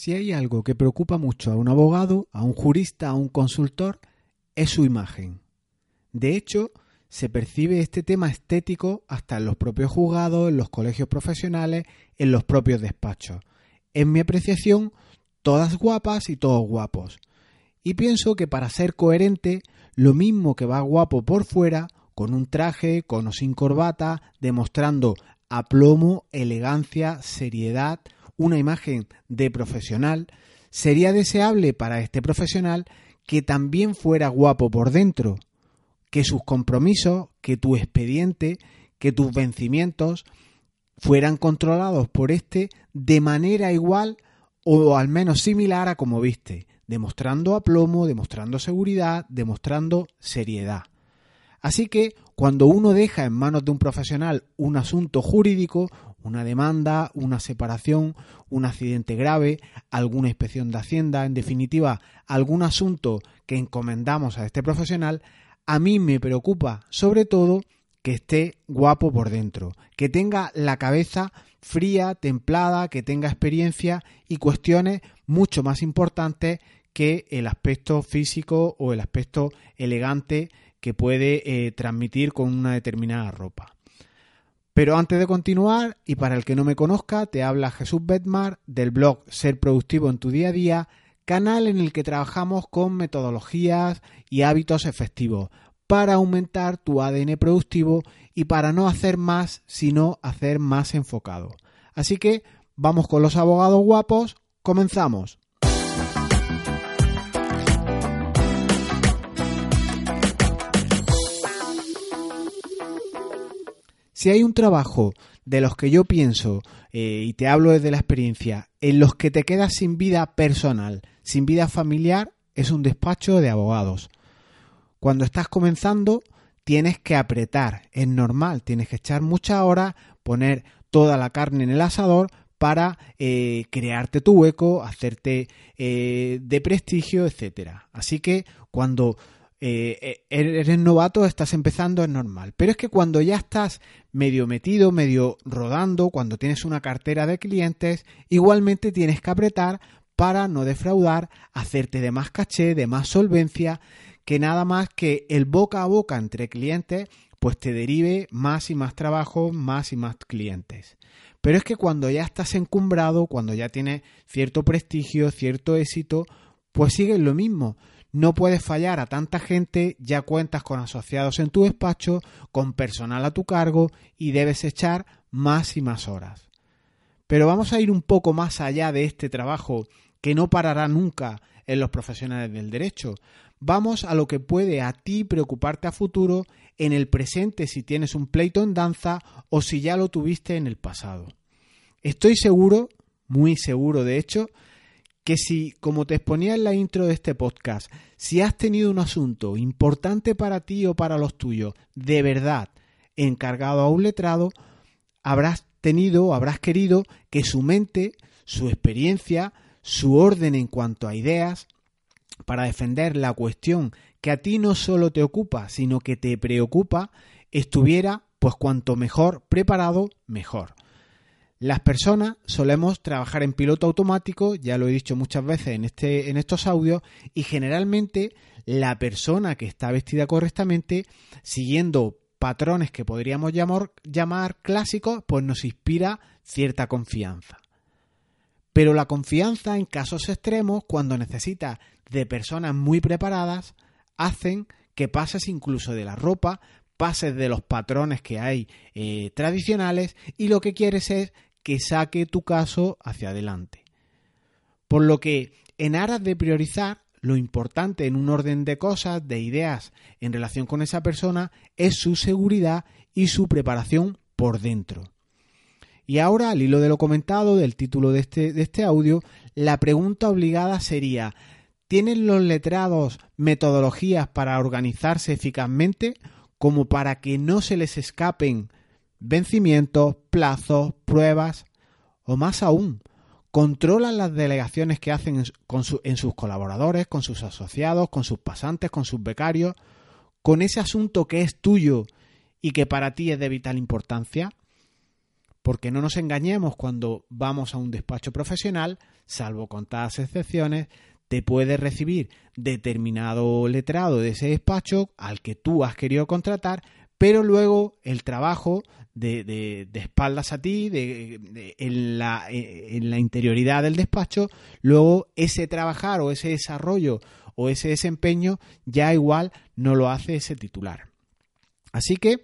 Si hay algo que preocupa mucho a un abogado, a un jurista, a un consultor, es su imagen. De hecho, se percibe este tema estético hasta en los propios juzgados, en los colegios profesionales, en los propios despachos. En mi apreciación, todas guapas y todos guapos. Y pienso que para ser coherente, lo mismo que va guapo por fuera, con un traje, con o sin corbata, demostrando aplomo, elegancia, seriedad, una imagen de profesional, sería deseable para este profesional que también fuera guapo por dentro, que sus compromisos, que tu expediente, que tus vencimientos fueran controlados por este de manera igual o al menos similar a como viste, demostrando aplomo, demostrando seguridad, demostrando seriedad. Así que cuando uno deja en manos de un profesional un asunto jurídico, una demanda, una separación, un accidente grave, alguna inspección de Hacienda, en definitiva, algún asunto que encomendamos a este profesional, a mí me preocupa sobre todo que esté guapo por dentro, que tenga la cabeza fría, templada, que tenga experiencia y cuestiones mucho más importantes que el aspecto físico o el aspecto elegante que puede eh, transmitir con una determinada ropa. Pero antes de continuar, y para el que no me conozca, te habla Jesús Bedmar del blog Ser Productivo en tu día a día, canal en el que trabajamos con metodologías y hábitos efectivos para aumentar tu ADN productivo y para no hacer más, sino hacer más enfocado. Así que vamos con los abogados guapos, comenzamos. Si hay un trabajo de los que yo pienso, eh, y te hablo desde la experiencia, en los que te quedas sin vida personal, sin vida familiar, es un despacho de abogados. Cuando estás comenzando, tienes que apretar, es normal, tienes que echar muchas horas, poner toda la carne en el asador para eh, crearte tu hueco, hacerte eh, de prestigio, etcétera. Así que cuando eh, eh, eres novato, estás empezando, es normal. Pero es que cuando ya estás medio metido, medio rodando, cuando tienes una cartera de clientes, igualmente tienes que apretar para no defraudar, hacerte de más caché, de más solvencia, que nada más que el boca a boca entre clientes, pues te derive más y más trabajo, más y más clientes. Pero es que cuando ya estás encumbrado, cuando ya tienes cierto prestigio, cierto éxito, pues sigue lo mismo no puedes fallar a tanta gente, ya cuentas con asociados en tu despacho, con personal a tu cargo y debes echar más y más horas. Pero vamos a ir un poco más allá de este trabajo que no parará nunca en los profesionales del derecho. Vamos a lo que puede a ti preocuparte a futuro en el presente si tienes un pleito en danza o si ya lo tuviste en el pasado. Estoy seguro, muy seguro de hecho, que si, como te exponía en la intro de este podcast, si has tenido un asunto importante para ti o para los tuyos, de verdad, encargado a un letrado, habrás tenido, habrás querido que su mente, su experiencia, su orden en cuanto a ideas, para defender la cuestión que a ti no solo te ocupa, sino que te preocupa, estuviera, pues cuanto mejor preparado, mejor. Las personas solemos trabajar en piloto automático, ya lo he dicho muchas veces en, este, en estos audios, y generalmente la persona que está vestida correctamente, siguiendo patrones que podríamos llamar, clásicos, pues nos inspira cierta confianza. Pero la confianza en casos extremos, cuando necesitas de personas muy preparadas, hacen que pases incluso de la ropa, pases de los patrones que hay eh, tradicionales y lo que quieres es que saque tu caso hacia adelante. Por lo que, en aras de priorizar, lo importante en un orden de cosas, de ideas en relación con esa persona, es su seguridad y su preparación por dentro. Y ahora, al hilo de lo comentado, del título de este, de este audio, la pregunta obligada sería, ¿tienen los letrados metodologías para organizarse eficazmente como para que no se les escapen vencimientos, plazos, pruebas o más aún, controlan las delegaciones que hacen en, sus colaboradores, con sus asociados, con sus pasantes, con sus becarios, con ese asunto que es tuyo y que para ti es de vital importancia. Porque no nos engañemos cuando vamos a un despacho profesional, salvo contadas excepciones, te puede recibir determinado letrado de ese despacho al que tú has querido contratar, pero luego el trabajo de, espaldas a ti, de, en, la, en la interioridad del despacho, luego ese trabajar o ese desarrollo o ese desempeño ya igual no lo hace ese titular. Así que,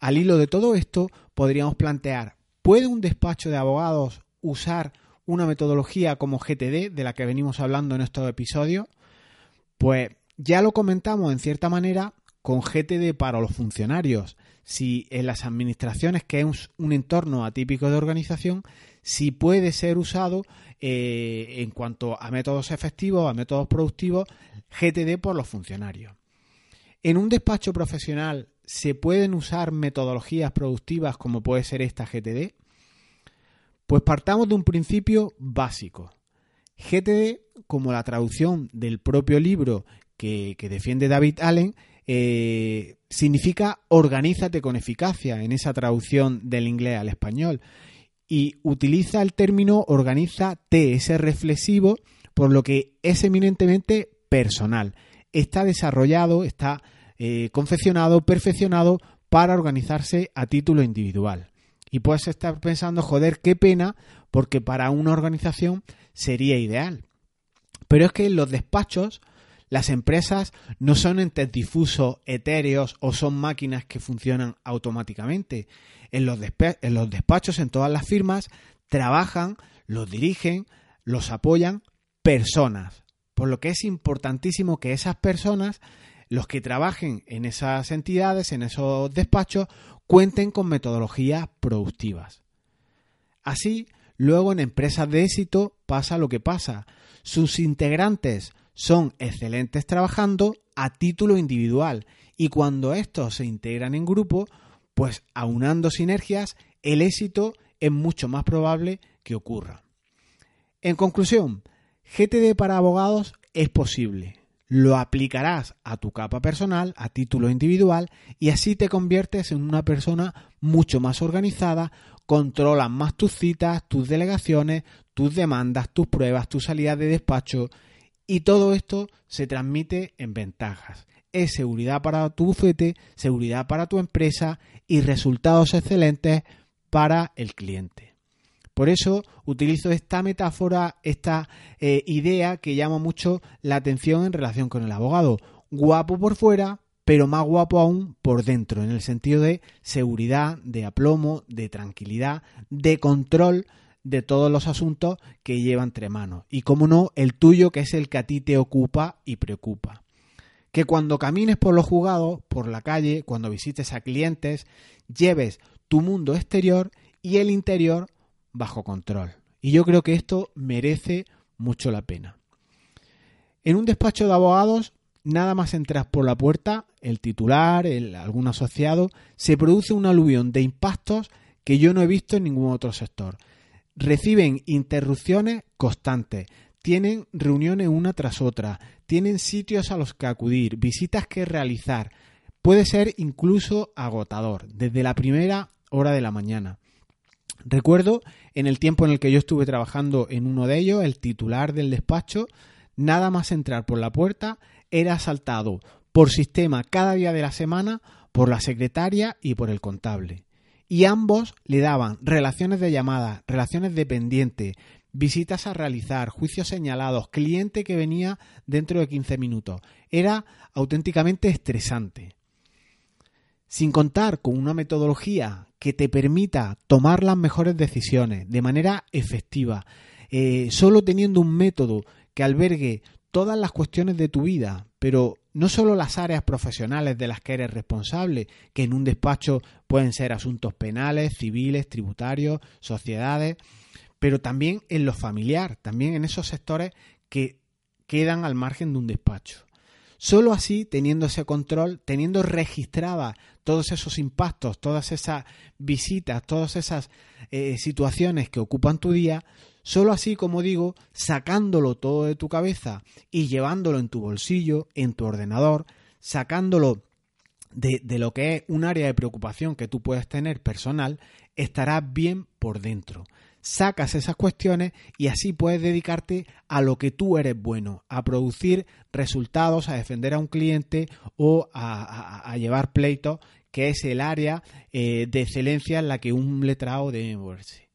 al hilo de todo esto, podríamos plantear, ¿puede un despacho de abogados usar una metodología como GTD, de la que venimos hablando en estos episodios? Pues ya lo comentamos en cierta manera con GTD para los funcionarios. Si en las administraciones, que es un entorno atípico de organización, si puede ser usado eh, en cuanto a métodos efectivos, a métodos productivos, GTD por los funcionarios. En un despacho profesional se pueden usar metodologías productivas como puede ser esta GTD. Pues partamos de un principio básico. GTD, como la traducción del propio libro que, defiende David Allen, eh, significa organízate con eficacia en esa traducción del inglés al español. Y utiliza el término organízate, ese reflexivo, por lo que es eminentemente personal. Está desarrollado, está eh, confeccionado, perfeccionado para organizarse a título individual. Y puedes estar pensando, joder, qué pena, porque para una organización sería ideal. Pero es que en los despachos, las empresas no son entes difusos, etéreos o son máquinas que funcionan automáticamente. En los, despachos, en todas las firmas, trabajan, los dirigen, los apoyan personas. Por lo que es importantísimo que esas personas, los que trabajen en esas entidades, en esos despachos, cuenten con metodologías productivas. Así, luego en empresas de éxito pasa lo que pasa. Sus integrantes son excelentes trabajando a título individual y cuando estos se integran en grupo, pues aunando sinergias, el éxito es mucho más probable que ocurra. En conclusión, GTD para abogados es posible. Lo aplicarás a tu capa personal, a título individual, y así te conviertes en una persona mucho más organizada, controlas más tus citas, tus delegaciones, tus demandas, tus pruebas, tus salidas de despacho, y todo esto se transmite en ventajas. Es seguridad para tu bufete, seguridad para tu empresa y resultados excelentes para el cliente. Por eso utilizo esta metáfora, esta eh, idea que llama mucho la atención en relación con el abogado. Guapo por fuera, pero más guapo aún por dentro, en el sentido de seguridad, de aplomo, de tranquilidad, de control de todos los asuntos que lleva entre manos. Y como no, el tuyo que es el que a ti te ocupa y preocupa. Que cuando camines por los juzgados, por la calle, cuando visites a clientes, lleves tu mundo exterior y el interior bajo control. Y yo creo que esto merece mucho la pena. En un despacho de abogados, nada más entras por la puerta, el titular, el, algún asociado, se produce un aluvión de impactos que yo no he visto en ningún otro sector. Reciben interrupciones constantes, tienen reuniones una tras otra, tienen sitios a los que acudir, visitas que realizar. Puede ser incluso agotador, desde la primera hora de la mañana. Recuerdo en el tiempo en el que yo estuve trabajando en uno de ellos, el titular del despacho, nada más entrar por la puerta, era asaltado por sistema cada día de la semana por la secretaria y por el contable. Y ambos le daban relaciones de llamada, relaciones de pendiente, visitas a realizar, juicios señalados, cliente que venía dentro de 15 minutos. Era auténticamente estresante. Sin contar con una metodología que te permita tomar las mejores decisiones de manera efectiva, eh, solo teniendo un método que albergue todas las cuestiones de tu vida, pero no solo las áreas profesionales de las que eres responsable, que en un despacho pueden ser asuntos penales, civiles, tributarios, sociedades, pero también en lo familiar, también en esos sectores que quedan al margen de un despacho. Solo así, teniendo ese control, teniendo registradas todos esos impactos, todas esas visitas, todas esas eh, situaciones que ocupan tu día, solo así, como digo, sacándolo todo de tu cabeza y llevándolo en tu bolsillo, en tu ordenador, sacándolo de, de, lo que es un área de preocupación que tú puedes tener personal, estarás bien por dentro. Sacas esas cuestiones y así puedes dedicarte a lo que tú eres bueno, a producir resultados, a defender a un cliente o a, llevar pleitos, que es el área eh, de excelencia en la que un letrado debe moverse.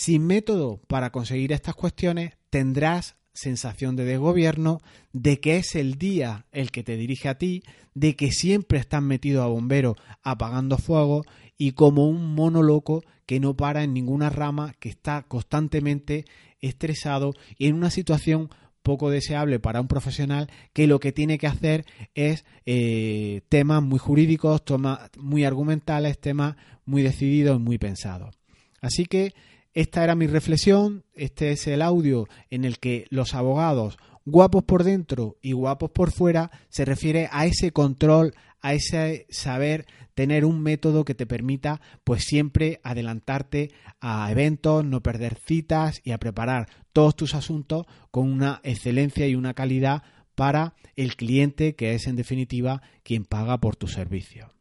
Sin método para conseguir estas cuestiones tendrás sensación de desgobierno, de que es el día el que te dirige a ti, de que siempre estás metido a bombero apagando fuego y como un mono loco que no para en ninguna rama, que está constantemente estresado y en una situación poco deseable para un profesional que lo que tiene que hacer es eh, temas muy jurídicos, temas muy argumentales, temas muy decididos y muy pensados. Así que esta era mi reflexión, este es el audio en el que los abogados guapos por dentro y guapos por fuera se refiere a ese control, a ese saber tener un método que te permita pues siempre adelantarte a eventos, no perder citas y a preparar todos tus asuntos con una excelencia y una calidad para el cliente que es en definitiva quien paga por tu servicio.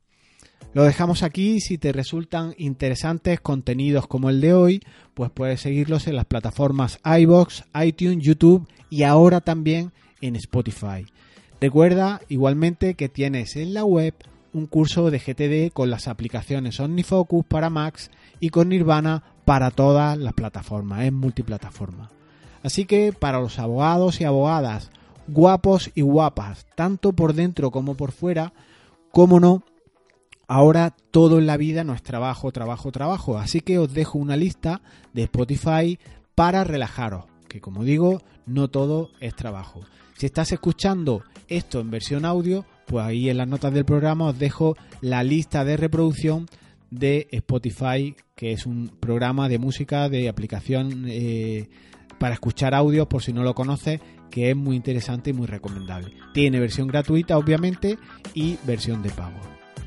Lo dejamos aquí. Si te resultan interesantes contenidos como el de hoy, pues puedes seguirlos en las plataformas iBox, iTunes, YouTube y ahora también en Spotify. Recuerda igualmente que tienes en la web un curso de GTD con las aplicaciones OmniFocus para Max y con Nirvana para todas las plataformas, es multiplataforma. Así que para los abogados y abogadas, guapos y guapas, tanto por dentro como por fuera, como no, Ahora todo en la vida no es trabajo, trabajo, trabajo. Así que os dejo una lista de Spotify para relajaros. Que como digo, no todo es trabajo. Si estás escuchando esto en versión audio, pues ahí en las notas del programa os dejo la lista de reproducción de Spotify, que es un programa de música de aplicación eh, para escuchar audio, por si no lo conoces, que es muy interesante y muy recomendable. Tiene versión gratuita, obviamente, y versión de pago.